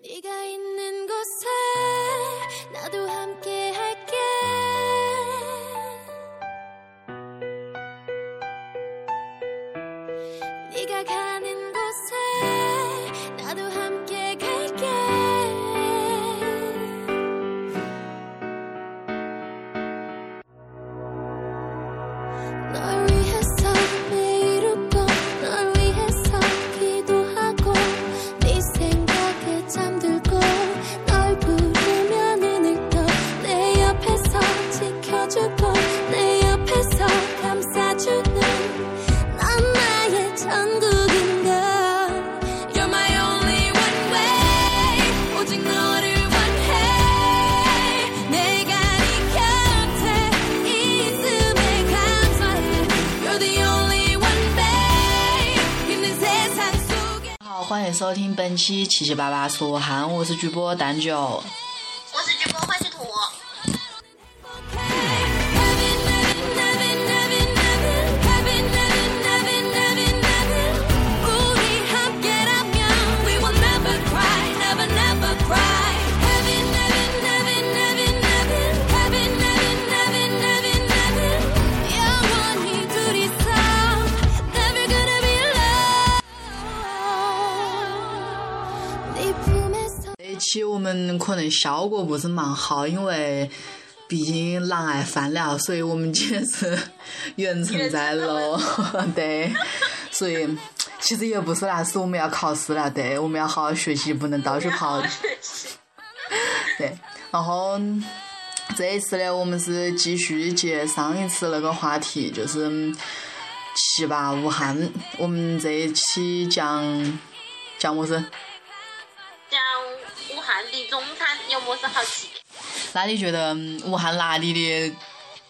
네가 있는 곳에 나도 함께 七七八八说汉，我是主播蛋九。们可能效果不是蛮好，因为毕竟狼爱饭了，所以我们今天是远程在录，对，所以其实也不是那是我们要考试了，对，我们要好好学习，不能到处跑。对，然后这一次呢，我们是继续接上一次那个话题，就是七八武汉。我们这一期讲讲么子？汉的中餐有么子好吃的？那你觉得嗯武汉哪里的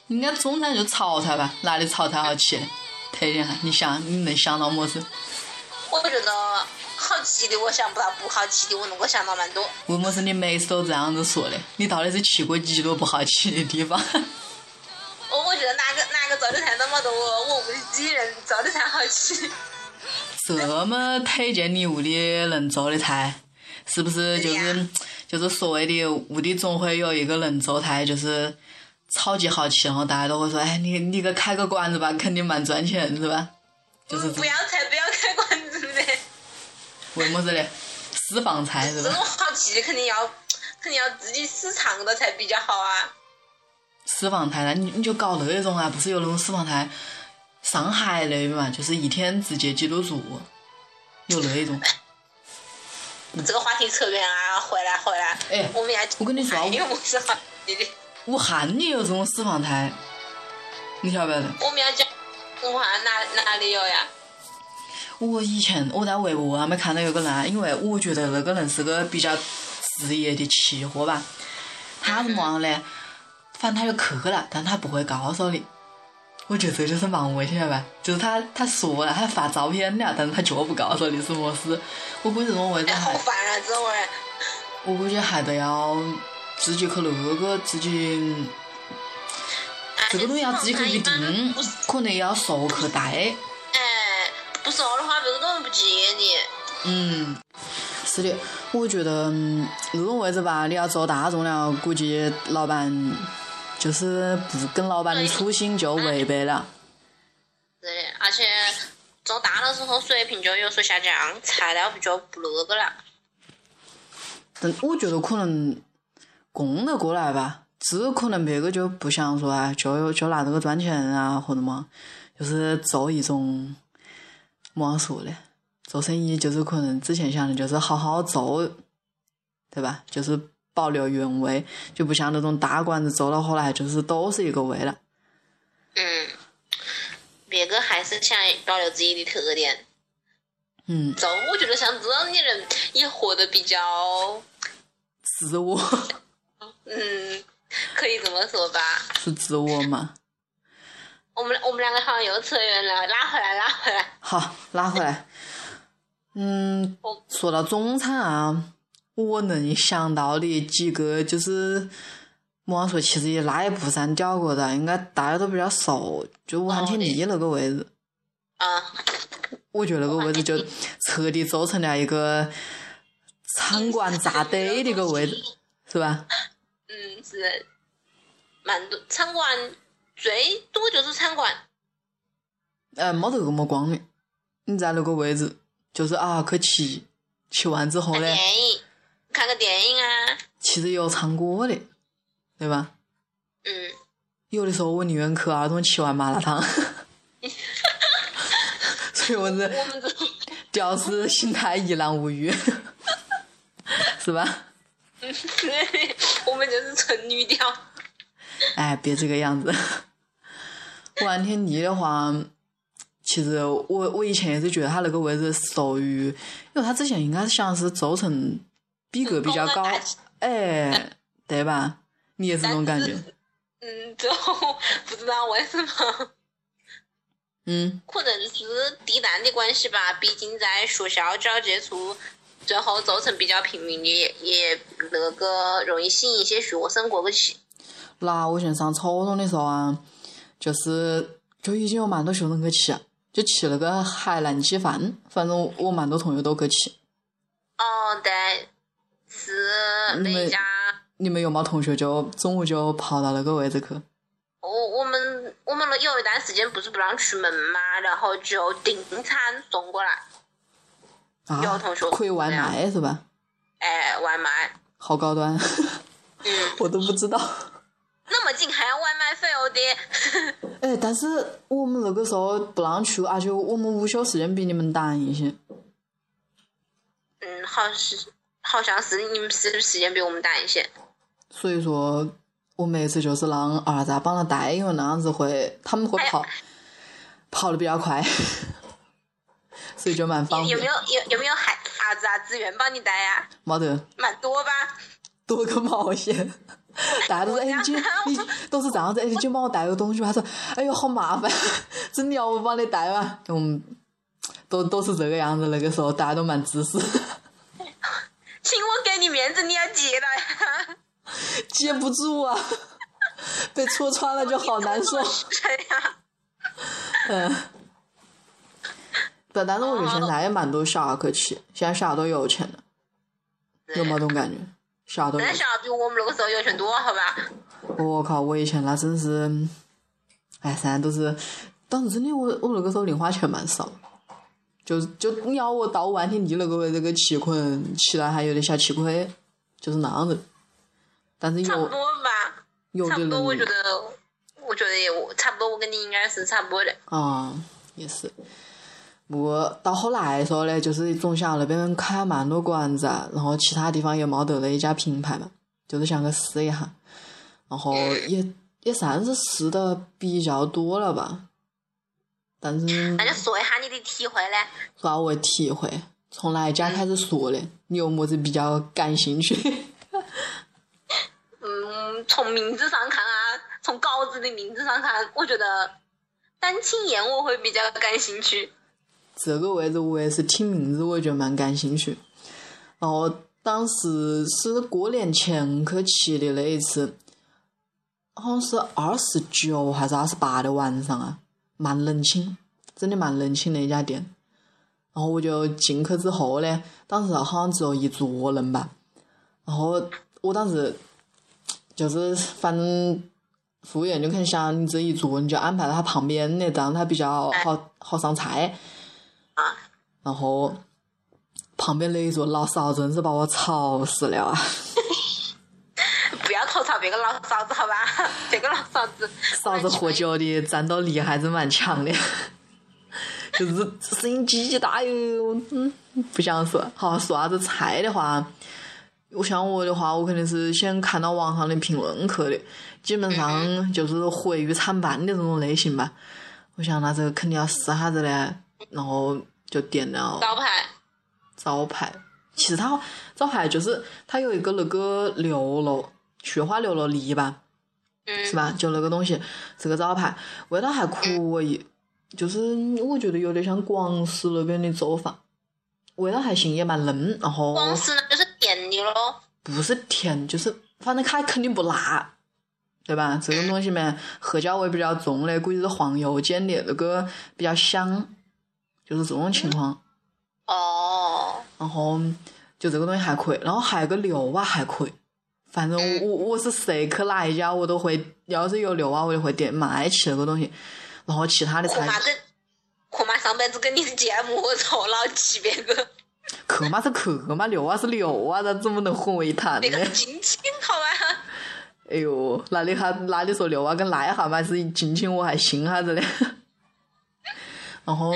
应该中餐就潮菜吧？哪里潮菜好吃？推荐下，你想你能想到么子？我觉得好吃的我想不到，不好吃的我能够想到蛮多。为么事你每次都这样子说的？你到底是去过几多不好吃的地方？我我觉得哪个哪个做的菜那么多，我屋里几人做的菜好吃。这么推荐你屋里能做的菜，是不是就是就是所谓的屋里总会有一个人做菜，就是超级好吃，然后大家都会说，哎，你你给开个馆子吧，肯定蛮赚钱，是吧？就是不要菜，不要开馆子的，为么子嘞？私房菜是吧这种？好吃的肯定要肯定要自己私藏的才比较好啊。私房菜，那你你就搞那种啊，不是有那种私房菜，上海那边嘛，就是一天直接几多住，有那种。这个话题扯远啊，回来回来。哎我们要我跟你说啊还有么子好吃的？武汉也有这种私房菜，你晓不晓得？我们要讲武汉哪哪里有呀？我以前我在微博上面看到有个人，因为我觉得那个人是个比较职业的吃货吧，他是么样呢？反正他就去了，但他不会告诉你。我觉得这就是蛮危险的吧，就是他他说了，他发照片了，但是他就不告诉你是么事。我估计这种位置哎，好还，烦啊！这种人。我估计还得要自己去那个自己，这个东西要自己去预定可能也要熟去带。哎，不熟的话，别个根本不接你。嗯，是的，我觉得嗯那种位置吧，你要做大众了，估计老板就是不跟老板的初心就违背了。对，而且做大了之后，水平就有所下降，材料就不那个了。但我觉得可能供得过来吧，只可能别个就不想说啊，就就拿这个赚钱啊，或者嘛，就是做一种么样说呢？做生意就是可能之前想的就是好好做，对吧？就是保留原味，就不像那种大馆子做到后来就是都是一个味了。嗯，别个还是想保留自己的特点。嗯，就我觉得像这样的人也活得比较，自我 嗯，可以这么说吧。是自我吗？我们我们两个好像又扯远了，拉回来，拉回来。好，拉回来。嗯，说到中餐啊，我能想到的几个就是，么样说，其实也那也不算屌过的，应该大家都比较熟，就武汉天地那个位置，啊，我觉得那个位置就彻底做成了一个场馆扎堆的一个位置，是吧？嗯，是蛮多场馆最多就是场馆，呃，没得那么光的。你在那个位置，就是啊，去骑，骑完之后呢，电影，看个电影啊，其实也有唱歌的，对吧？嗯，有的时候我宁愿去儿童吃碗麻辣烫，所以我是屌丝心态一览无余，是吧？我们就是纯女屌，哎，别这个样子。玩天地的话，其实我我以前也是觉得他那个位置属于，因为他之前应该是想是做成逼格比较高哎，对吧？你也是这种感觉？嗯，最后 不知道为什么，嗯，可能是地段的关系吧，毕竟在学校交接处。最后做成比较平民的，也那个容易吸引一些学生过去。那我以前上初中的时候啊，就是就已经有蛮多学生去吃，就吃那个海南鸡饭，反正我蛮多同学都去吃。哦，对，是那一家。你们有没同学就中午就跑到那个位置去？我我们我们有一段时间不是不让出门嘛，然后就订餐送过来。啊，有同学可以外卖是吧？哎，外卖。好高端。嗯。我都不知道。那么近还要外卖费哦的。哎，但是我们那个时候不让去，而且我们午休时间比你们短一些。嗯，好是，好像是你们是时间比我们短一些。所以说，我每次就是让儿子帮他带，因为那样子会他们会跑，跑的比较快。所以就蛮方便。有没有有有没有孩儿子啊？自愿帮你带呀？没得。蛮多吧？多个毛线！大家都说：“哎，你今你都是这样子，哎，你就帮我带个东西吧。”他说：“哎呦，好麻烦，真的要我帮你带吗？”嗯，都都是这个样子。那个时候大家都蛮自私。请我给你面子，你要接了呀。接不住啊，被戳穿了就好难受。嗯。但但是我觉得现在也蛮多小孩去骑，现在小孩都有钱了，有没这种感觉？小孩都。现在小孩比我们那个时候有钱多，好吧？我靠！我以前那真是，哎，现在都是，当时真的我我那个时候零花钱蛮少，就就你要我到万天地那个位置去骑，可能骑了还有点小吃亏，就是那样子。但是有差不多吧，有差不多，我觉得，我觉得也我差不多，我跟你应该是差不多的。啊、嗯，也是。不过到后来说呢，就是总想那边开蛮多馆子，然后其他地方也没得那一家品牌嘛，就是想去试一下，然后也也算是试的比较多了吧。但是那就说一下你的体会嘞。说下我的体会，从哪一家开始说嘞？你有么子比较感兴趣？嗯，从名字上看啊，从稿子的名字上看，我觉得丹青宴我会比较感兴趣。这个位置我也是听名字，我也觉得蛮感兴趣。然后当时是过年前去骑的那一次，好像是二十九还是二十八的晚上啊，蛮冷清，真的蛮冷清的一家店。然后我就进去之后呢，当时好像只有一桌人吧。然后我当时就是反正服务员就肯想你这一桌你就安排到他旁边的，这样他比较好好上菜。然后旁边那一桌老嫂真是把我吵死了啊！不要吐槽别个老嫂子好吧？这个老嫂子，嫂子喝酒的战斗力还是蛮强的，就是声音叽叽大哟。嗯，不想说。好，说啥子菜的话，我像我的话，我肯定是先看到网上的评论去的，基本上就是毁誉参半的这种类型吧。我想那这个肯定要试哈子嘞，然后。就点了招牌，招牌。其实它招牌就是它有一个那个牛肉雪花牛肉泥吧，嗯，是吧？就那个东西这个招牌，味道还可以，就是我觉得有点像广式那边的做法，味道还行，也蛮嫩。然后广式就是甜的咯，不是甜，就是反正它肯定不辣，对吧？这种东西嘛，黑椒味比较重的，估计是黄油煎的，那个比较香。就是这种情况，哦。然后就这个东西还可以。然后还有个牛蛙还可以，反正我我是谁去哪一家我都会，要是有六娃我就会点蛮爱吃那个东西。然后其他的菜，我妈跟我妈上辈子跟你是芥末，我操，老气别个。去嘛是去嘛，六娃是六娃，那怎么能混为一谈呢那？个是近亲好吗？哎呦，那你还那你说六娃跟癞蛤蟆是近亲，我还信哈子嘞。然后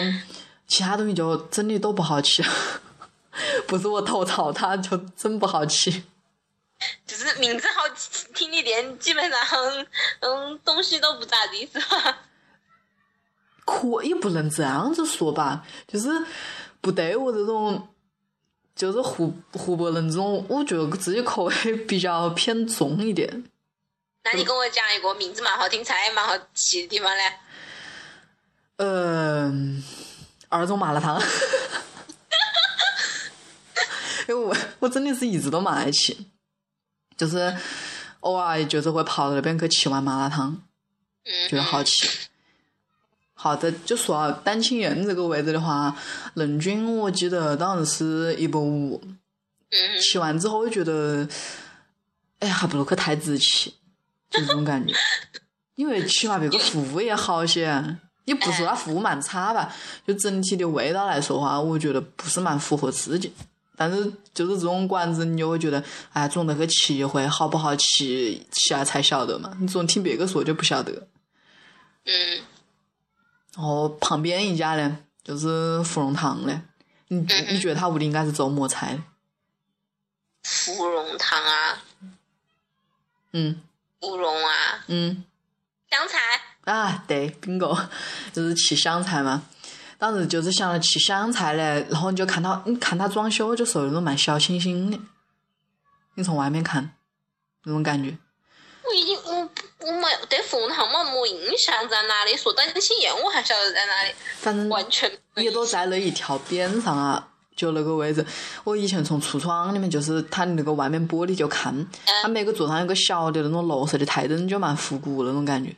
其他东西就真的都不好吃，不是我吐槽它，就真不好吃。就是名字好听的店，基本上嗯东西都不咋地，是吧？可也不能这样子说吧，就是不对我这种，就是湖湖北人这种，我觉得自己口味比较偏重一点。那你跟我讲一个名字蛮好听、菜也蛮好吃的地方嘞？嗯，二中麻辣烫。因为我我真的是一直都蛮爱吃，就是偶尔就是会跑到那边去吃碗麻辣烫，嗯，觉得好吃。好的，就说到丹青苑这个位置的话，人均我记得当时是一百五，嗯，吃完之后我觉得，哎，还不如去太子去，就这种感觉。因为起码别个服务也好些，也不是说它服务蛮差吧，就整体的味道来说的话，我觉得不是蛮符合自己。但是就是这种馆子，你就会觉得，哎，总得去吃一回，好不好吃，吃了才晓得嘛。你总听别个说就不晓得。嗯，然后旁边一家呢，就是芙蓉堂的，你你觉得他屋里应该是做么菜？芙蓉汤啊，嗯芙蓉啊，嗯。香菜，啊，对，bingo，就是吃香菜嘛。当时就是想着吃湘菜嘞，然后你就看到，你看他装修就属于那种蛮小清新的，你从外面看那种感觉。我已经我我没对芙蓉汤没没印象在哪里，说丹青宴我还晓得在哪里，反正完全也都在那一条边上啊，就那个位置。我以前从橱窗里面，就是它那个外面玻璃就看，它每个桌上有个小的那种绿色的台灯，就蛮复古那种感觉，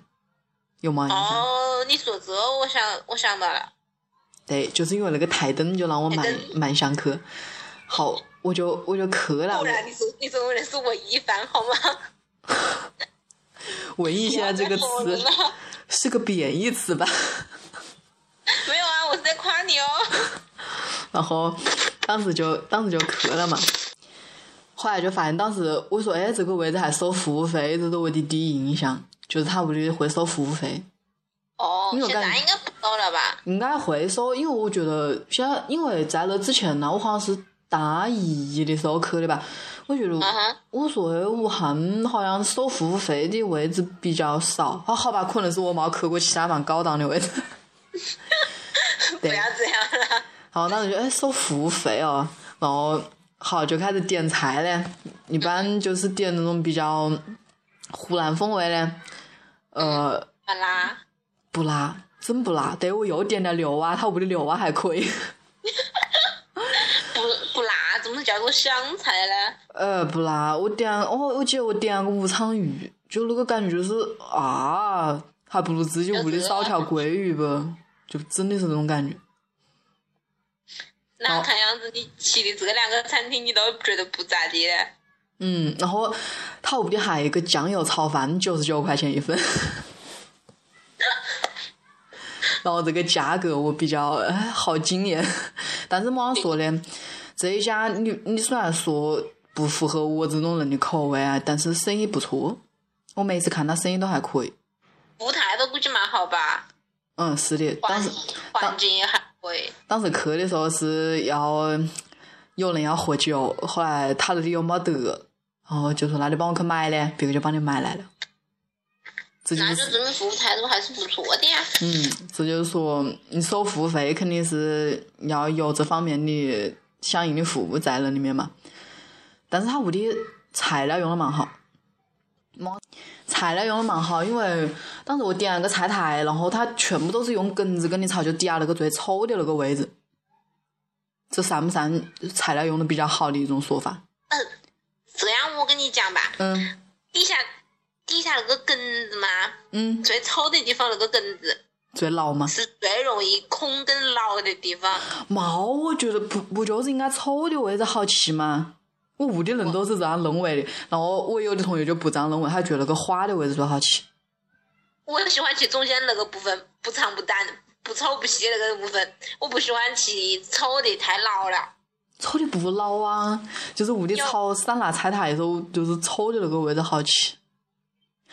有吗？哦，你说这我想我想到了，对，就是因为那个台灯就让我蛮蛮想去。好，我就我就去了不。然你说你说我认识文艺范好吗？文艺现在这个词是个贬义词吧？没有啊，我是在夸你哦。然后当时就当时就去了嘛。后来就发现，当时我说：“哎，这个位置还收服务费，这是我的第一印象，就是他屋里会收服务费，哦，现在应该不收了吧？应该会收，因为我觉得现在，因为在那之前呢，我好像是大一的时候去的吧，我觉得我说的武汉好像收服务费的位置比较少，啊，好吧，可能是我没去过其他蛮高档的位置。不要这样了。然后当时就哎收服务费哦，然后好就开始点菜嘞，一般就是点那种比较湖南风味的，呃好啦，不辣，真不辣。对我又点了牛蛙，他屋里牛蛙还可以，不不辣，怎么叫做湘菜呢？呃不辣。我点我，我记得我点了个武昌鱼，就那个感觉就是啊，还不如自己屋里烧条鲑鱼吧，就真的是那种感觉。那看样子你去的这两个餐厅你都觉得不咋地嘞。嗯，然后他屋里还有一个酱油炒饭，九十九块钱一份。然后这个价格我比较哎好惊艳，但是么样说呢？这一家你你虽然说不符合我这种人的口味啊，但是生意不错，我每次看他生意都还可以。服务态度估计蛮好吧，嗯，是的，但是环境也还可以。当时去的时候是要有人要喝酒，后来他那里又没得，然后就说那你帮我去买嘞，别个就帮你买来了。这就那就是证明服务态度还是不错的呀。嗯，这就是说，你收服务费肯定是要有这方面的相应的服务在那里面嘛。但是他屋里材料用的蛮好，么材料用的蛮好，因为当时我点了个菜台，然后他全部都是用梗子跟你炒，就底下那个最丑的那个位置。这算不算材料用的比较好的一种说法？嗯，这样我跟你讲吧，嗯底下底下那个根子嘛，嗯，最丑的地方那个根子，最老吗？是最容易空跟老的地方。毛，我觉得不不就是应该丑的位置好吃吗？我屋里人都是这样认为的，然后我有的同学就不这样认为，他觉得那个花的位置最好吃。我喜欢吃中间那个部分，不长不短、不丑不细那个部分。我不喜欢吃丑的太老了。丑的不老啊，就是屋里炒酸辣菜台的时候，就是丑的那个位置好去。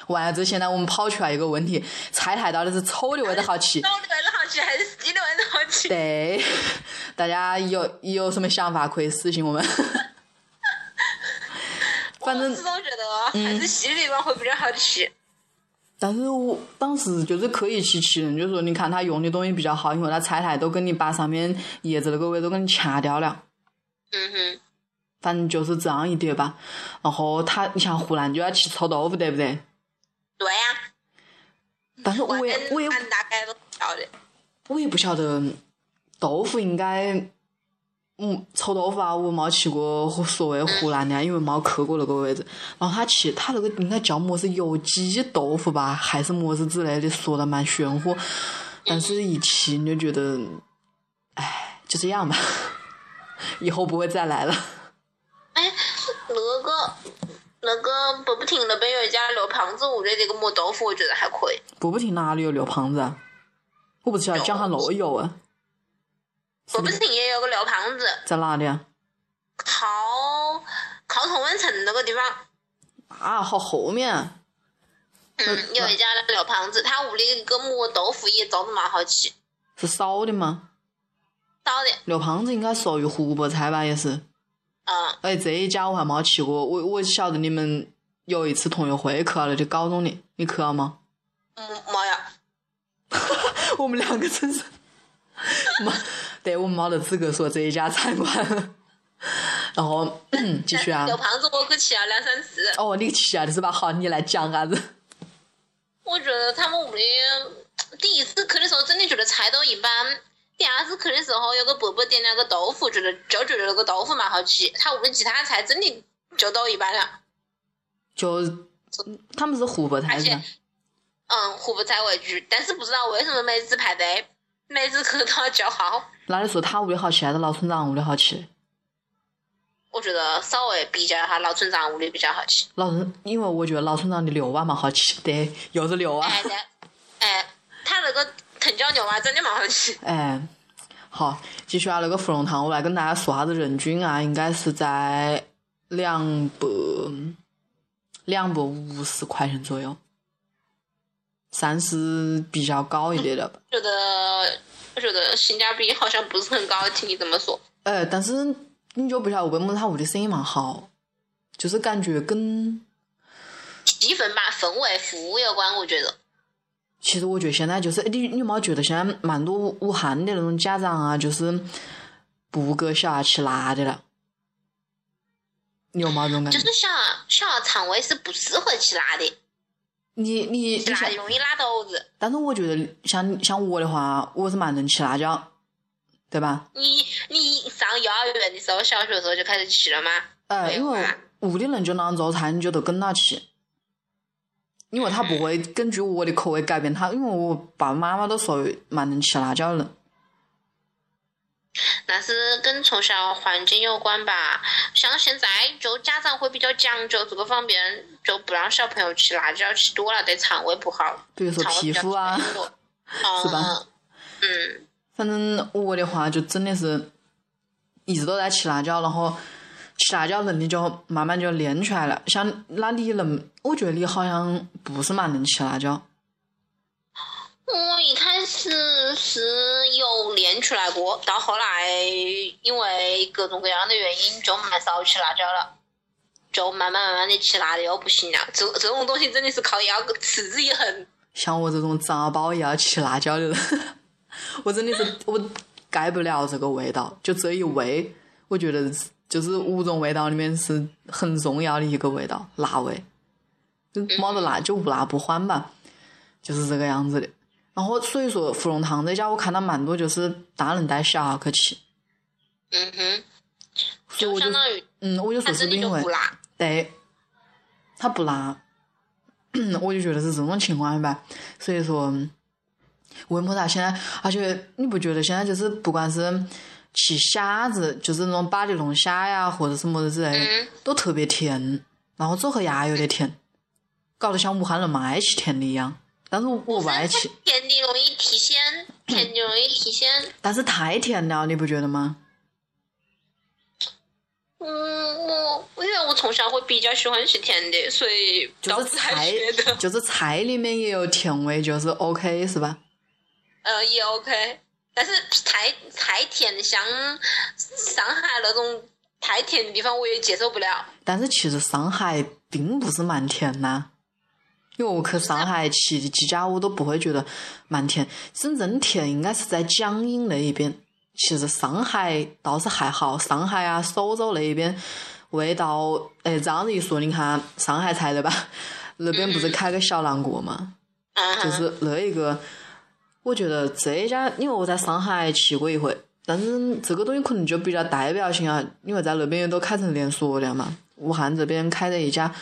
完了之后，现在我们跑出来一个问题：菜台到底是臭的味道好去，丑的位置好去还是细 的味道好吃？对，大家有有什么想法可以私信我们。反正我始终觉得还是细的地方会比较好吃。但是我当时就是可以去吃人，就是说你看他用的东西比较好，因为他菜台都跟你把上面叶子那个位都给你掐掉了。嗯哼，反正就是这样一点吧。然后他，你像湖南就要吃臭豆腐，对不对？对呀、但是我也我也俺大概都晓得。我也不晓得豆腐应该，嗯，臭豆腐啊，我没去过所谓湖南的，因为没去过那个位置。然后他去，他那个应该叫么是有机豆腐吧，还是么子之类的，说的蛮玄乎。但是一去你就觉得，哎，就这样吧，以后不会再来了。哎，那个那个北不亭那边有一家刘胖子屋的那个磨豆腐，我觉得还可以。步步亭哪里有刘胖子啊？我不知道江汉路有啊，北不亭也有个刘胖子，在哪里啊？靠靠同文城那个地方，啊，好后面啊。嗯，有一家刘胖子，他屋里一个磨豆腐也做的蛮好吃，是烧的吗？烧的，刘胖子应该属于湖北菜吧，也是。嗯，哎，这一家我还没去过，我我晓得你们有一次同学会去了就高中的，你去了吗？嗯没有。我们两个真是，没，对我们没得资格说这一家餐馆。然后 继续啊，刘胖子我去吃了两三次，哦，你去啊的是吧？好，你来讲啥子？我觉得他们屋里第一次去的时候真的觉得菜都一般，第二次去的时候有个伯伯点了个豆腐，觉得就觉得那个豆腐蛮好吃，他屋里其他菜真的就都一般了。就他们是湖北菜而且是吧？嗯，湖北菜为主，但是不知道为什么每次排队，每次去都要叫号。那你说他屋里好吃还是老村长屋里好吃？我觉得稍微比较一下老村长屋里比较好吃。老村，因为我觉得老村长的牛蛙蛮好吃，对，又是牛蛙。哎，对，哎，他那个藤椒牛蛙真的蛮好吃。哎，好，继续啊，那个芙蓉汤，我来跟大家说下子人均啊，应该是在两百两百五十块钱左右，算是比较高一点的吧。觉得我觉得性价比好像不是很高，听你这么说。哎，但是你就不晓得为么子他屋里生意蛮好，就是感觉跟气氛吧，氛围、服务有关，我觉得。其实我觉得现在就是，你你有没有觉得现在蛮多武汉的那种家长啊，就是不给小孩吃辣的了？你有没有这种感觉？就是小小孩肠胃是不适合吃辣的，你你吃辣，容易拉肚子。但是我觉得像像我的话，我是蛮能吃辣椒，对吧？你你上幼儿园的时候，小学的时候就开始吃了吗？呃，因为屋里人就那样做菜，你就都跟到起。因为他不会根据我的口味改变他，因为我爸爸妈妈都属于蛮能吃辣椒的人。那是跟从小环境有关吧。像现在就家长会比较讲究这个方面，就不让小朋友吃辣椒，吃多了对肠胃不好。比如说皮肤啊，是吧嗯嗯，反正我的话就真的是一直都在吃辣椒，然后吃辣椒能力就慢慢就练出来了。像那你能，我觉得你好像不是蛮能吃辣椒。我一开始是有练出来过，到后来因为各种各样的原因就蛮少吃辣椒了，就慢慢慢慢的吃辣的又不行了。这这种东西真的是靠要持之以恒。像我这种杂包也要吃辣椒的人，我真的是我改不了这个味道，就这一味，我觉得就是五种味道里面是很重要的一个味道，辣味，就没得辣就无辣不欢吧，就是这个样子的。然后所以说芙蓉汤这家我看到蛮多就是大人带小孩去吃，嗯哼，所以我就就相当于嗯，我就说是因为。对，它不辣，我就觉得是这种情况吧。所以说，为么啥现在？而且你不觉得现在就是不管是吃虾子，就是那种巴黎龙虾呀，或者是么子之类的，嗯，都特别甜，然后走后牙有点甜，搞得像武汉人嘛爱吃甜的一样。但是我不爱吃，甜的容易提鲜，甜的容易提鲜。但是太甜了，你不觉得吗？嗯，我因为我从小会比较喜欢吃甜的，所以就是菜 就是菜里面也有甜味，就是 OK 是吧？呃，也 OK。但是太太甜，像上海那种太甜的地方，我也接受不了。但是其实上海并不是蛮甜呐、因为我去上海吃的几家，我都不会觉得蛮甜。真正甜应该是在江阴那一边。其实上海倒是还好，上海啊、苏州那一边味道，哎，这样子一说，你看上海菜对吧？那边不是开个小南国嘛？嗯哼，就是那一个，我觉得这一家，因为我在上海去过一回，但是这个东西可能就比较代表性啊，因为在那边都开成连锁了嘛。武汉这边开的一家，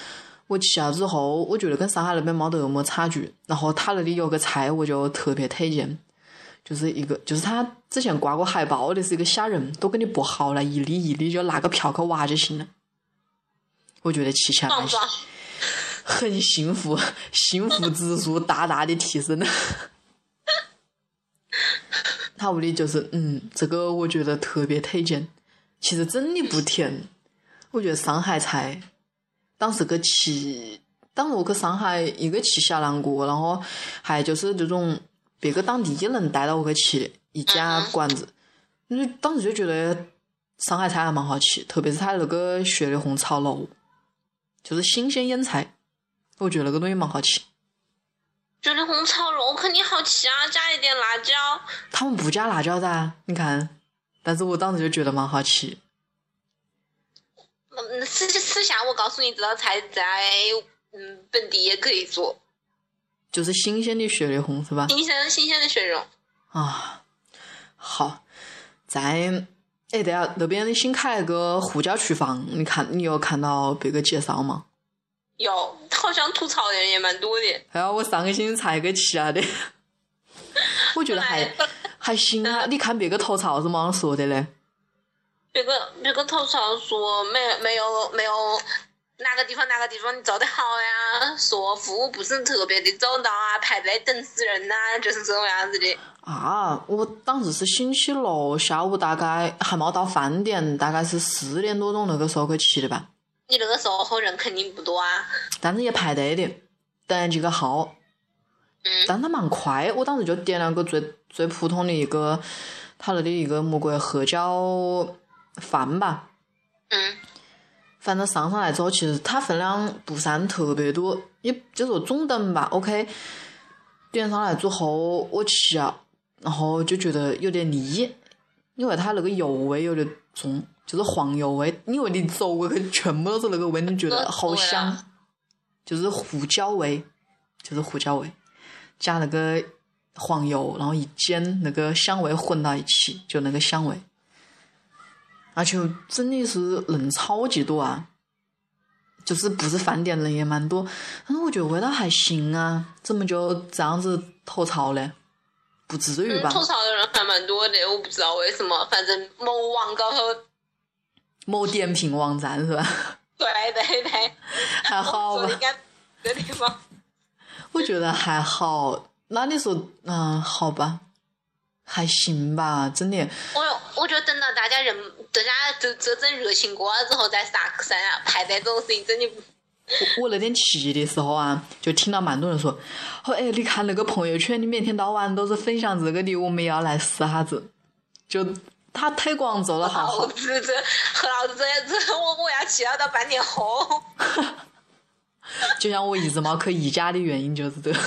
我去了之后，我觉得跟上海那边没得么差距。然后他那里有个菜，我就特别推荐，就是一个，就是他之前挂过海报的是一个虾仁，都给你剥好了，一粒一粒就拿个瓢去挖就行了。我觉得吃起来？很幸福，幸福指数大大的提升。他屋里就是，嗯，这个我觉得特别推荐。其实真的不甜，我觉得上海菜，当时去吃，当时我去上海，一个去小南国，然后还就是这种别个当地人带到我去吃的一家馆子，就当时就觉得上海菜还蛮好吃，特别是他那个雪里红炒肉，就是新鲜腌菜，我觉得那个东西蛮好吃。雪里红炒肉肯定好吃啊，加一点辣椒。他们不加辣椒噻，你看，但是我当时就觉得蛮好吃。嗯，私私下我告诉你，这道菜在嗯本地也可以做，就是新鲜的雪里红是吧？新鲜新鲜的血肉。啊，好，在哎对啊，那边新开了个胡椒厨房，你看你有看到别个介绍吗？有，好像吐槽的人也蛮多的。哎呀，我上个星期才给吃了的，我觉得还 还行啊。你看别个吐槽是么样说的嘞？别个别个吐槽说没没有没有哪个地方哪个地方你做得好呀，说服务不是特别的周到啊，排队等死人呐、就是这种样子的。啊，我当时是星期六下午，大概还没到饭点，大概是四点多钟那个时候去吃的吧。你那个时候人肯定不多啊，但是也排队的，等几个号，嗯但它蛮快。我当时就点了个最最普通的一个，它那里一个魔鬼黑椒饭吧。嗯反正上上来之后，其实它分量不算特别多，也就说中等吧。OK，点上来之后我吃了，然后就觉得有点腻，因为它那个油味有点重，就是黄油味。因为你走过去全部都是那个味，你觉得好香，就是胡椒味，就是胡椒味，加那个黄油，然后一煎，那个香味混到一起，就那个香味。而且真的是人超级多啊，就是不是饭店人也蛮多，但是我觉得味道还行啊，怎么就这样子吐槽嘞？不至于嗯，吧？吐槽的人还蛮多的，我不知道为什么，反正某网高头，某点评网站是吧？对对对，还好吧这个地方。我觉得还好。那你说，嗯，好吧，还行吧，真的。我我觉得等到大家人，大家都这阵热情过了之后再杀山啊，排队这种事情真的。我我那天去的时候啊，就听到蛮多人说，哦，哎，你看那个朋友圈，你每天到晚都是分享这个的，我们也要来试哈子。就他推广做的还老好，子这和 老子这这我我要去了到半年后。就像我一直没去宜家的原因就是这个。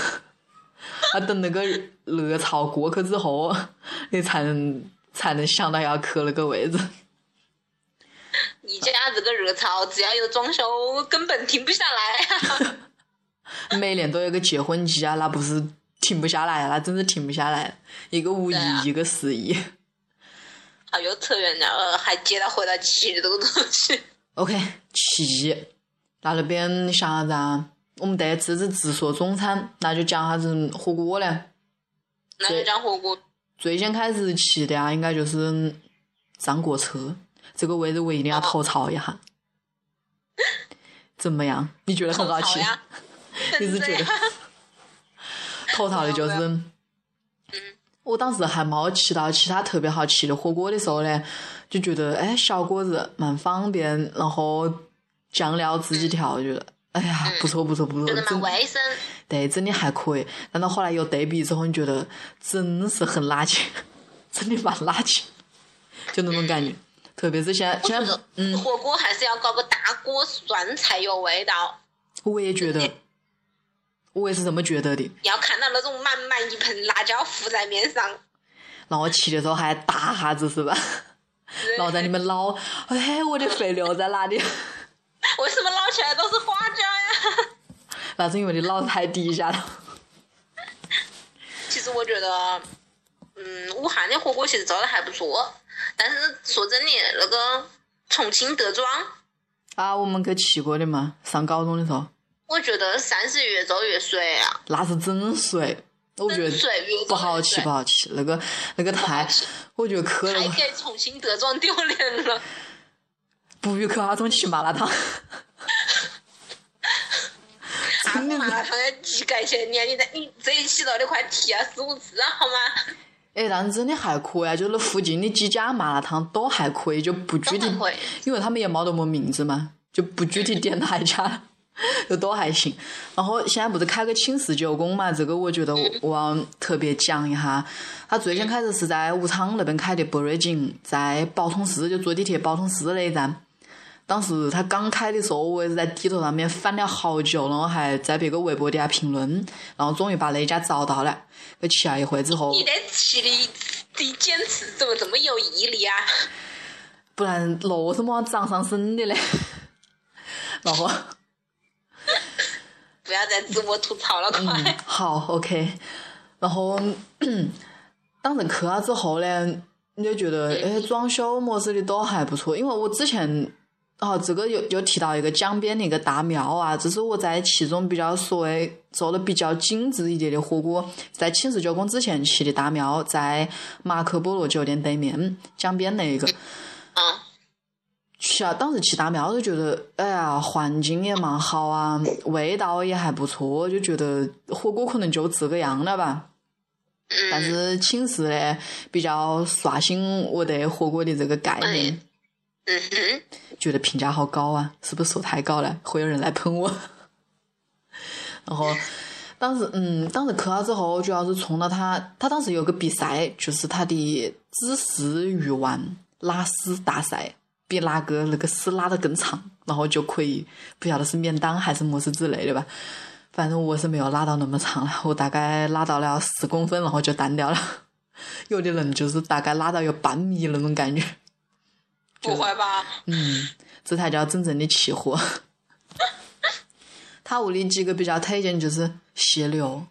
啊，等那个热潮过去之后，你才能才能想到要去那个位置。宜家这个热潮，只要有装修，根本停不下来啊！每年都有个结婚季啊，那不是停不下来，那真是停不下来。一个五一啊，一个十一。好，又扯远了，呃，还接到回到吃的这个东西。OK，七，那那边想啥子啊？我们得吃吃自助中餐，那就讲啥子火锅嘞。那就讲火锅。最先开始去的啊，应该就是张国车，这个位置我一定要吐槽一下。怎么样？你觉得很好吃？你是觉得？吐槽的就是，嗯，我当时还没吃到其他特别好吃的火锅的时候呢，就觉得哎，小锅子蛮方便，然后酱料自己调，觉得哎呀，不错不错不错，觉得蛮卫生。对，真的还可以。但到后来有对比之后，你觉得真是很垃圾，真的蛮垃圾，就那种感觉。特别是现在，现在嗯，火锅还是要搞个大锅涮才有味道。我也觉得，我也是这么觉得的。要看到那种满满一盆辣椒浮在面上，然后吃的时候还打哈子是吧？然后在里面捞，哎，我的肥牛在哪里？为什么捞起来都是花椒呀？那是因为你捞太低下了。其实我觉得，嗯，武汉的火锅其实做的还不错。但是说真的，那个重庆德庄啊，我们去吃过的嘛，上高中的时候。我觉得三是越走越水啊。那是真水，我觉得不好吃，不好吃。那个那个太，我觉得可能太给重庆德庄丢脸了。不如去阿中吃麻辣烫。阿中麻辣烫要几块钱？你你你这一起到的快提啊十五次啊，好吗？哎，但是真的还可以啊，就那附近的几家麻辣烫都还可以，就不具体，因为他们也没得么名字嘛，就不具体 点哪一家，就都还行。然后现在不是开个寝室九宫嘛，这个我觉得我要特别讲一下。他最先开始是在武昌那边开的博瑞景，在宝通寺就坐地铁宝通寺那一站。当时他刚开的时候，我也是在地图上面翻了好久，然后还在别个微博底下评论，然后终于把那家找到了。去吃了一回之后，你的吃的的坚持怎么这么有毅力啊？不然路是么长上身的嘞？然后 不要再自我吐槽了，快。好，OK。然后 当时去了之后呢，你就觉得哎，装修么子的都还不错，因为我之前。哦，这个又又提到一个江边的一个大庙啊，这是我在其中比较所谓做的比较精致一点的火锅，在青石九宫之前去的大庙，在马可波罗酒店对面江边那一个。啊。去啊！当时去大庙就觉得，哎呀，环境也蛮好啊，味道也还不错，就觉得火锅可能就这个样了吧。但是寝室呢，比较刷新我对火锅的这个概念。嗯哼，觉得评价好高啊，是不是说太高了？会有人来喷我。然后当时，嗯，当时去了之后，主要是冲到他，他当时有个比赛，就是他的芝士鱼丸拉丝大赛，比哪个那个丝拉的更长，然后就可以不晓得是免单还是么事之类的吧。反正我是没有拉到那么长了，我大概拉到了十公分，然后就单掉了。有的人就是大概拉到有半米那种感觉。不会吧？嗯，这才叫真正的吃货。他屋里几个比较推荐就是蟹柳，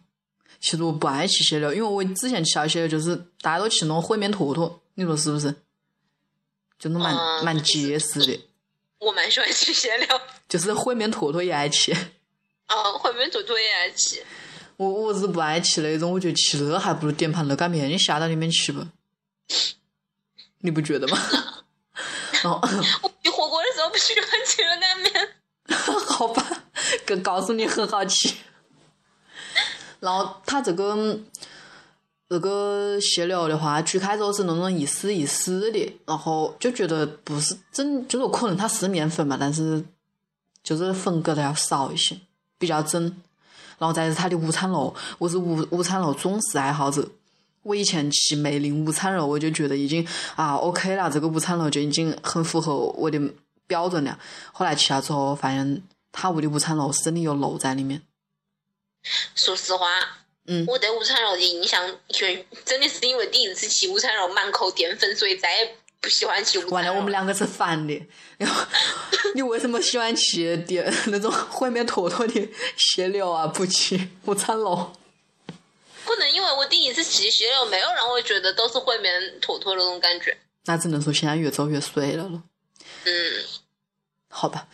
其实我不爱吃蟹柳，因为我之前吃到蟹柳就是大家都吃那种烩面坨坨，你说是不是？就那蛮蛮结实的。我蛮喜欢吃 蟹柳。就是烩面坨坨也爱吃。嗯，烩面坨坨也爱吃。我我是不爱吃那种，我觉得吃那还不如点盘热干面下到里面吃不？你不觉得吗？哦，我吃火锅的时候不喜欢吃热干面。好吧，告告诉你很好吃。然后它这个这个蟹柳的话，最开始是那种一丝一丝的，然后就觉得不是真，就是可能它是面粉嘛，但是就是粉格的要少一些，比较整。然后再是它的午餐肉，我是午午餐肉忠实爱好者。我以前吃梅林午餐肉，我就觉得已经啊 OK 了，这个午餐肉就已经很符合我的标准了。后来吃了之后，发现他屋的午餐肉是真的有肉在里面。说实话，嗯，我对午餐肉的印象，全真的是因为第一次吃午餐肉满口淀粉，所以再也不喜欢吃午餐肉。完了，我们两个是反的。然后你为什么喜欢吃点那种烩面坨坨的蟹柳啊？不吃午餐肉？可能因为我第一次吃蟹柳，没有让我觉得都是烩面坨坨那种感觉。那只能说现在越做越碎了了。嗯，好吧。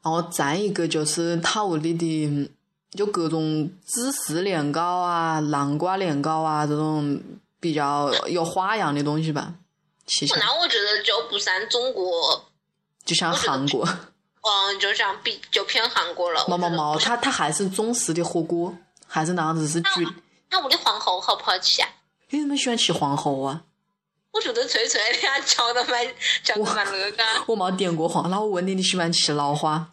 然后再一个就是他屋里的就各种芝士年糕啊、南瓜年糕啊这种比较有花样的东西吧。吃起来那我觉得就不像中国，就像韩国，嗯，就像比就偏韩国了。毛毛毛，它它还是中式的火锅，还是那样子是焗。那我的皇后好不好吃啊？你怎么喜欢吃皇后啊？我觉得脆脆的呀，嚼得蛮嚼得蛮那个。我没点过黄，那我问你，你喜欢吃脑花？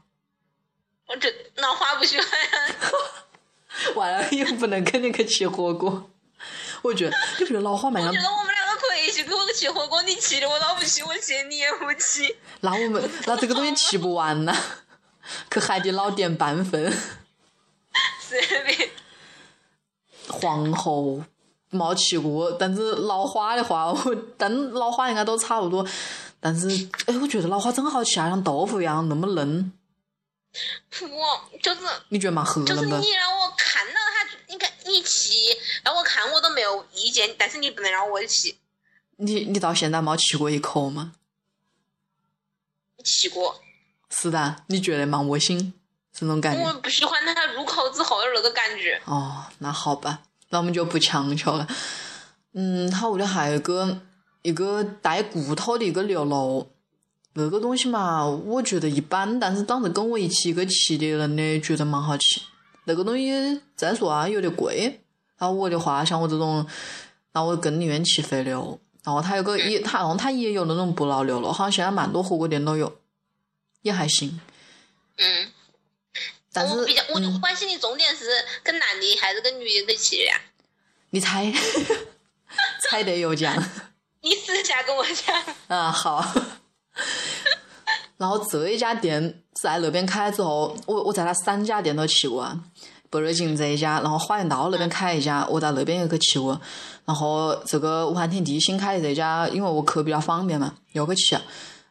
我觉得老花不喜欢。完了，又不能肯定去吃火锅。我觉得，你不觉得老花蛮像我觉？得我们两个可以一起跟我吃火锅，你吃的我老不起，我吃的你也不起。那我们那这个东西吃不完呐，去海底捞点半份。随便。皇后没吃过，但是老花的话，我但老花应该都差不多。但是，哎，我觉得老花真好吃啊，像豆腐一样那么嫩。我就是你觉得蛮合就是？你让我看到它，你看你吃，让我看我都没有意见，但是你不能让我吃。你你到现在没吃过一口吗？吃过，是的，你觉得蛮恶心，这种感觉。我不喜欢它入口之后的那个感觉。哦，那好吧，那我们就不强求了。嗯，它屋里还有一个一个带骨头的一个牛肉，那个东西嘛，我觉得一般，但是当时跟我一起去吃的人呢，觉得蛮好吃。那个东西再说啊，有点贵。然后我的话，像我这种，那我更宁愿吃肥牛。然后它有个也，它然后它也有那种不老牛肉，好像现在蛮多火锅店都有，也还行。嗯，但是我比较，我就，关心的重点是跟男的还是跟女的一起的呀？你猜，猜得有奖。你私下跟我讲。啊，好。然后这一家店在那边开之后，我我在他三家店都去过啊，北热井这一家，然后花园道那边开一家，我在那边也去吃过。然后这个武汉天地新开的这家，因为我去比较方便嘛，又去吃。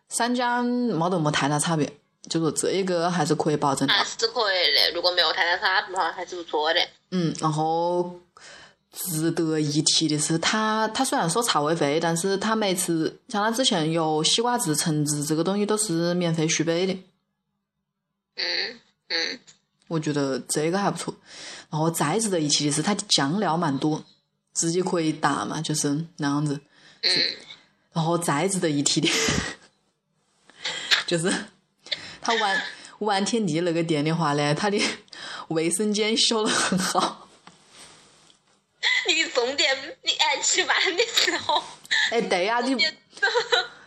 三家没得么太大差别，就说这一个还是可以保证的。还是可以的，如果没有太大差别的话，还是不错的。嗯，然后值得一提的是，他他虽然说茶位费，但是他每次像他之前有西瓜汁、橙汁这个东西都是免费续杯的，嗯嗯，我觉得这个还不错。然后再值得一提的是，它的酱料蛮多，自己可以打嘛，就是那样子。嗯，然后再值得一提的，就是他玩玩天地那个店的话呢，它的卫生间修的很好。你的重点，你爱吃饭的时候，哎，对呀、你 你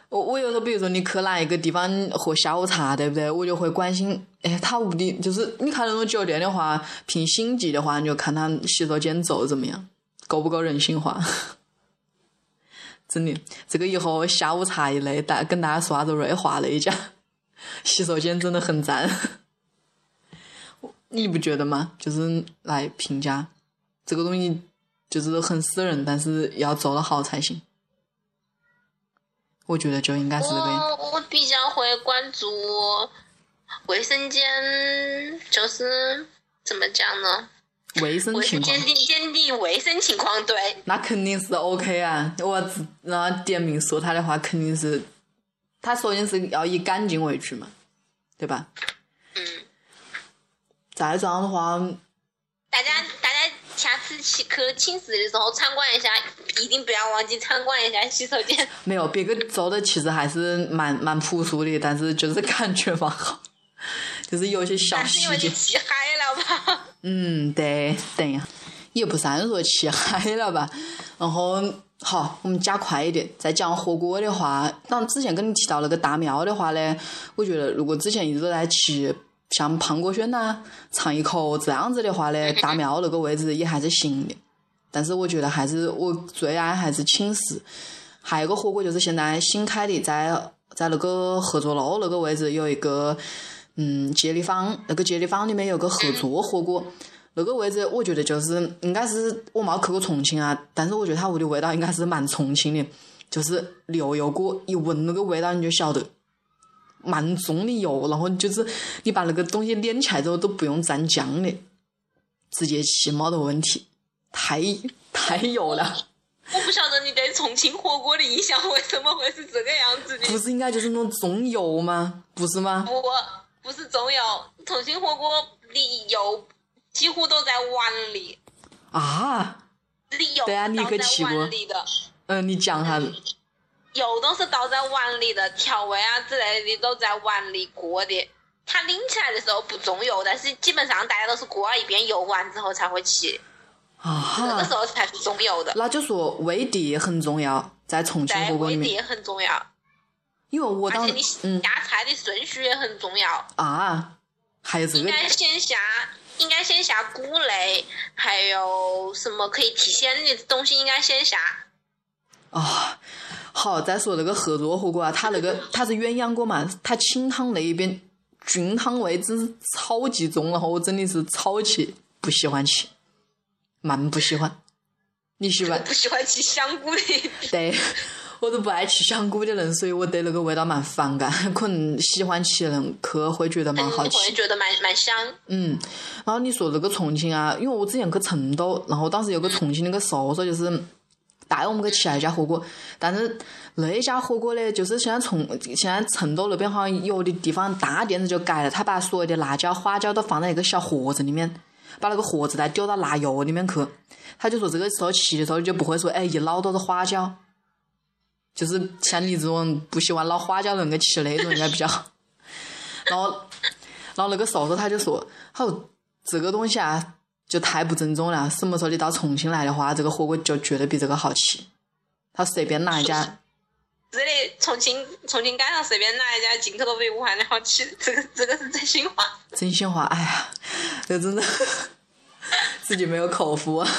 我我有时候，比如说你去哪一个地方喝下午茶，对不对？我就会关心，哎，他屋里就是你看那种酒店的话，凭星级的话，你就看他洗手间做得怎么样，够不够人性化？真的，这个以后下午茶一类，大跟大家说啥子瑞华那一家洗手间真的很赞，你不觉得吗？就是来评价。这个东西，就是很私人，但是要做得好才行。我觉得就应该是这个样。我我比较会关注卫生间，就是怎么讲呢？卫生情况生间，的间的卫生情况，对，那肯定是 OK 啊！我那点名说他的话，肯定是他首先是要以干净为主嘛，对吧？嗯，再这样的话，大家次去去寝室的时候参观一下，一定不要忘记参观一下洗手间。没有别个做的其实还是蛮蛮朴素的，但是就是感觉蛮好，就是有些小那是因为气嗨了吧？嗯，对，等一下，也不算说气嗨了吧。然后好，我们加快一点，再讲火锅的话，当之前跟你提到那个大庙的话呢，我觉得如果之前一直都在吃像胖果轩呐、尝一口这样子的话呢，大庙那个位置也还是行的。但是我觉得还是我最爱还是寝室。还有一个火锅就是现在新开的，在在那个合作路那个位置有一个嗯接力坊，那个接力坊里面有个合作火锅，那个位置我觉得就是应该是我没去过重庆啊，但是我觉得它屋的味道应该是蛮重庆的，就是牛油锅，一闻那个味道你就晓得。蛮重的油，然后就是你把那个东西捻起来之后都不用蘸酱的，直接吃没得问题，太 太油了。我不晓得你对重庆火锅的印象为什么会是这个样子的。不是应该就是那种重油吗？不是吗？不，不是重油，重庆火锅的油几乎都在碗里。啊，有对啊你可倒在去过嗯，你讲下子。有都是倒在碗里的，调味啊之类的都在碗里过的。它拎起来的时候不重油，但是基本上大家都是过了一遍油完之后才会起，那个啊时，候才是重油的。那就说味地很重要，在重庆对，火锅里面，味碟也很重要，因为我当而且你嗯下菜的顺序也很重要。啊，还有这个应该先下，应该先下菇类，还有什么可以提鲜的东西，应该先下。啊。好，再说那个合作火锅啊，它那个 它是鸳鸯锅嘛，它清汤那一边菌汤味真是超级重，然后我真的是超级不喜欢吃，蛮不喜欢。你喜欢？不喜欢吃香菇的，对，我都不爱吃香菇的人，所以我对那个味道蛮反感。可能喜欢吃的人去会觉得蛮好嗯，吃会。觉得蛮蛮香。嗯，然后你说那个重庆啊，因为我之前去成都，然后当时有个重庆那个叔叔就是带我们去吃那家火锅，但是那一家火锅呢，就是现在重现在成都那边好像有的地方大店子就改了，他把所有的辣椒、花椒都放在一个小盒子里面，把那个盒子再丢到辣油里面去。他就说这个时候吃的时候就不会说哎一捞都是花椒，就是像你这种不喜欢捞花椒的人去吃那种应该比较好。然后，然后那个叔叔他就说，他说这个东西啊，就太不正宗了。什么时候你到重庆来的话，这个火锅就绝对比这个好吃。他随便哪一家，这里重庆重庆街上随便哪一家进口都比武汉的好吃，这个这个是真心话。真心话，哎呀，这真的 自己没有口福啊。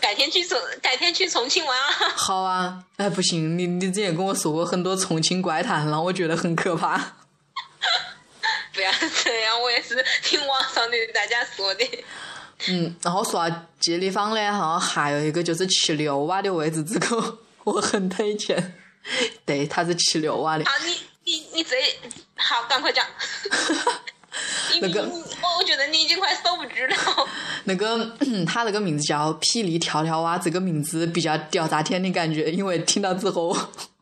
改天去重改天去重庆玩啊！好啊，哎不行，你你之前跟我说过很多重庆怪谈，让我觉得很可怕。不要这样，我也是听网上的大家说的。嗯，然后说到这地方嘞，好像还有一个就是吃牛蛙的位置，这个我很推荐。对，它是吃牛蛙的。好，你你你这好，赶快讲。你那个我我觉得你已经快守不住了。那个 他那个名字叫霹雳跳跳蛙，这个名字比较屌炸天的感觉，因为听到之后，我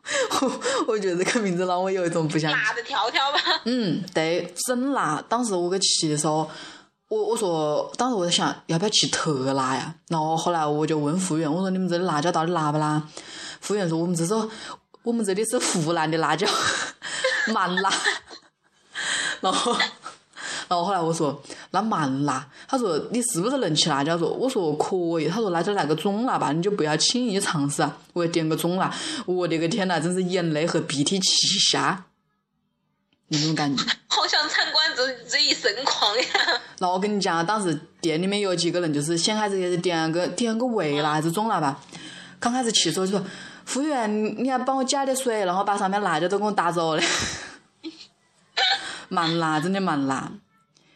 我觉得这个名字让我有一种不想辣的跳跳吧。嗯，对，真辣。当时我去吃的时候，我我说，当时我在想要不要吃特辣呀？然后后来我就问服务员，我说你们这里辣椒到底辣不辣？服务员说我们这是我们这里是湖南的辣椒，蛮辣。然后，然后后来我说那蛮辣，他说你是不是能吃辣椒？说我说可以，他说那就来个中辣吧，你就不要轻易尝试啊。我点个中辣，我的个天呐，真是眼泪和鼻涕齐下，那种感觉。好想参观这这一盛况呀！然后我跟你讲，当时店里面有几个人，就是先开始也是点个点个微辣还是中辣吧。刚开始去的时候就说，服务员你你要帮我加点水，然后把上面辣椒都给我打走了。蛮辣，真的蛮辣，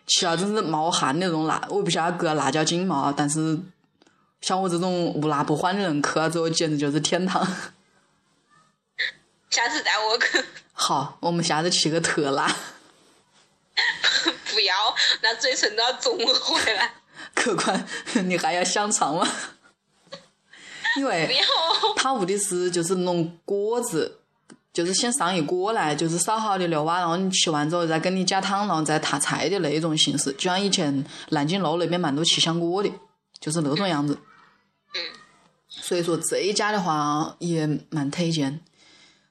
吃了真是冒汗的那种辣。我不晓得搁辣椒精嘛，但是像我这种无辣不欢的人，去了之后简直就是天堂。下次带我去，好，我们下次吃个特辣。不要，那嘴唇都要肿回来。客官，你还要香肠吗？因为，他屋里是就是弄锅子，就是先上一锅来，就是烧好的牛蛙，然后你吃完之后再给你加汤，然后再踏菜的那一种形式，就像以前南京路那边蛮多吃香锅的，就是那种样子。嗯。所以说这一家的话也蛮推荐，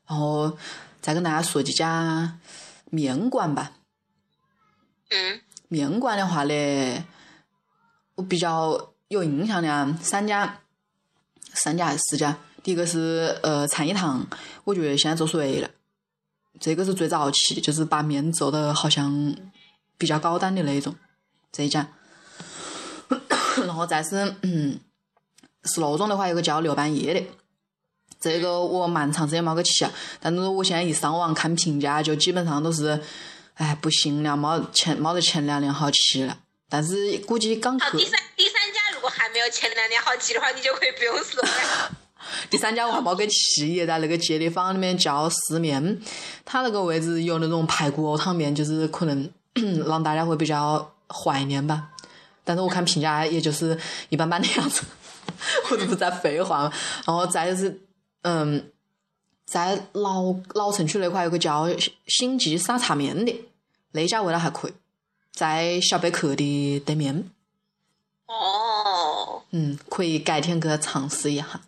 然后再跟大家说几家面馆吧。嗯面馆的话呢，我比较有印象的啊，三家，三家还是四家。第一个是呃禅一堂，我觉得现在做对了，这个是最早期的，就是把面做的好像比较高档的那一种，这一家。然后再是嗯，是那种的话，有个叫六半夜的，这个我蛮长时间没去但是我现在一上网看评价，就基本上都是。哎，不行了，没前没得前两年好吃了。但是估计刚好，第三第三家如果还没有前两年好吃的话，你就可以不用说了。第三家我还没给吃，也在那个街里坊里面叫四面，它那个位置有那种排骨汤面，就是可能 让大家会比较怀念吧。但是我看评价也就是一般般的样子，我这不在废话了。然后再就是，嗯，在老老城区那块有个叫星记沙茶面的。那家味道还可以，在小贝壳的对面。哦，嗯，可以改天去尝试一下。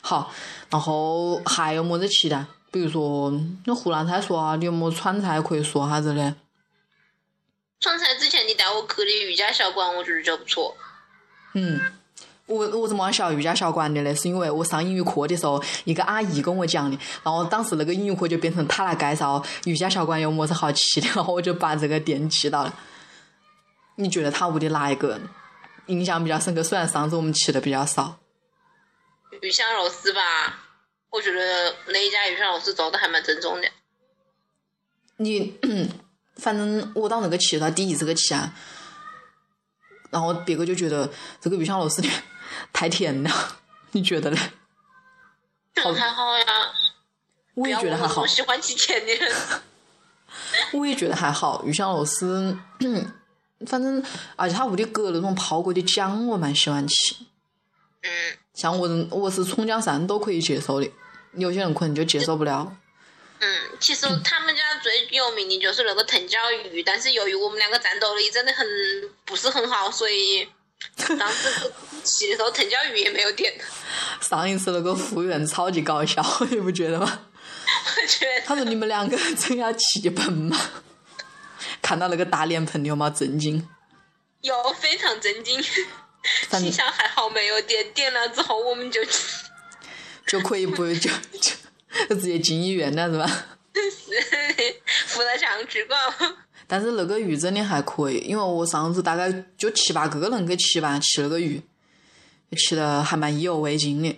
好，然后还有么子期待？比如说，那湖南菜说啊，你有么川菜可以说下子嘞？川菜之前你带我去的瑜伽小馆，我觉得就不错。嗯，我我怎么晓得瑜伽小馆的嘞？是因为我上英语课的时候，一个阿姨跟我讲的，然后当时那个英语课就变成她来介绍瑜伽小馆有么子好吃的，然后我就把这个店记到了。你觉得他屋的哪一个印象比较深刻？虽然上次我们吃的比较少，鱼香肉丝吧，我觉得那一家鱼香肉丝做的还蛮正宗的。你反正我当那个去，他第一次去吃啊，然后别个就觉得这个鱼香肉丝的太甜了，你觉得呢？这还好呀，我也觉得还好我，喜欢吃甜的。我也觉得还好。鱼香肉丝，反正而且他屋里搁那种泡过的姜，我蛮喜欢吃。嗯，像我这我是葱姜蒜都可以接受的，有些人可能就接受不了。嗯，其实他们家最有名的就是那个藤椒鱼，但是由于我们两个战斗力真的很不是很好，所以当时去的时候藤椒鱼也没有点。上一次那个服务员超级搞笑，你不觉得吗？我觉得他说：“你们两个真要气盆吗？”看到那个大脸盆，你有没有震惊？有非常震惊，心想还好没有点，点了之后我们就就可以不就就就直接进医院了是吧？是扶到墙吃过。但是那个鱼真的还可以，因为我上次大概就七八个人给吃吧，吃那个鱼，吃的还蛮意犹未尽的。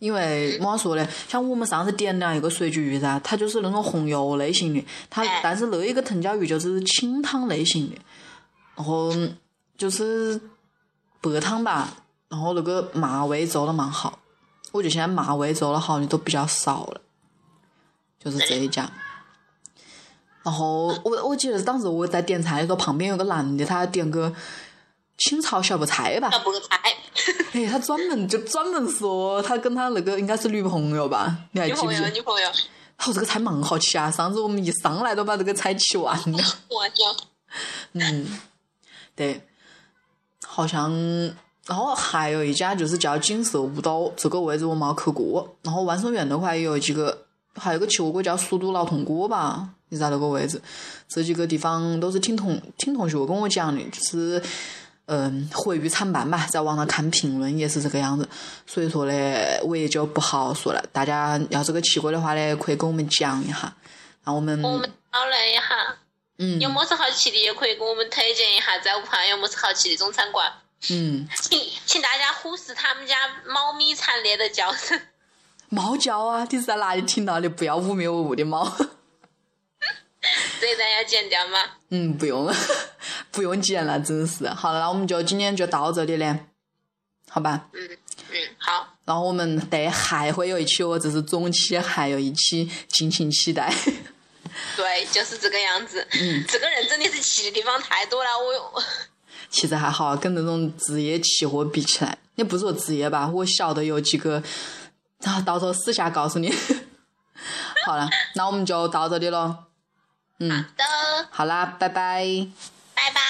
因为怎么说呢，像我们上次点了一个水煮鱼噻，它就是那种红油类型的，它哎但是那一个藤椒鱼就是清汤类型的，然后就是白汤吧，然后那个麻味做的蛮好，我觉得现在麻味做的好的都比较少了，就是这一家。然后我我记得当时我在点菜的时候，旁边有个男的，他点个清炒小白菜吧，小白菜，哎，他专门就专门说他跟他那个应该是女朋友吧，你还女朋友，记不记得？女朋友，他说这个菜蛮好吃啊，上次我们一上来都把这个菜吃完了。我就嗯，对，好像，然后还有一家就是叫锦瑟五岛，这个位置我没去过。然后万寿园那块也有几个，还有个吃火锅叫蜀都老铜锅吧，你在那个位置。这几个地方都是听同听同学跟我讲的，就是嗯毁誉参半吧，在网上看评论也是这个样子。所以说呢，我也就不好说了。大家要这个去过的话呢，可以跟我们讲一下。让我们我们讨论一下，嗯有么子好吃的也可以给我们推荐一下，在武汉有么子好吃的中餐馆。嗯。请请大家忽视他们家猫咪惨烈的叫声。猫叫啊！你是在哪里听到的？不要污蔑我屋的猫。这一段要剪掉吗？嗯，不用，不用剪了，真是。好了，那我们就今天就到这里嘞，好吧？嗯嗯，好，然后我们对还会有一期哦，这是中期，还有一期，敬请期待。对，就是这个样子。嗯，这个人真的是去的地方太多了，我 其实还好，跟那种职业期货比起来，也不是说职业吧，我晓得有几个，然后到时候私下告诉你。好了，那我们就到这里了。好的。好啦拜拜。拜拜。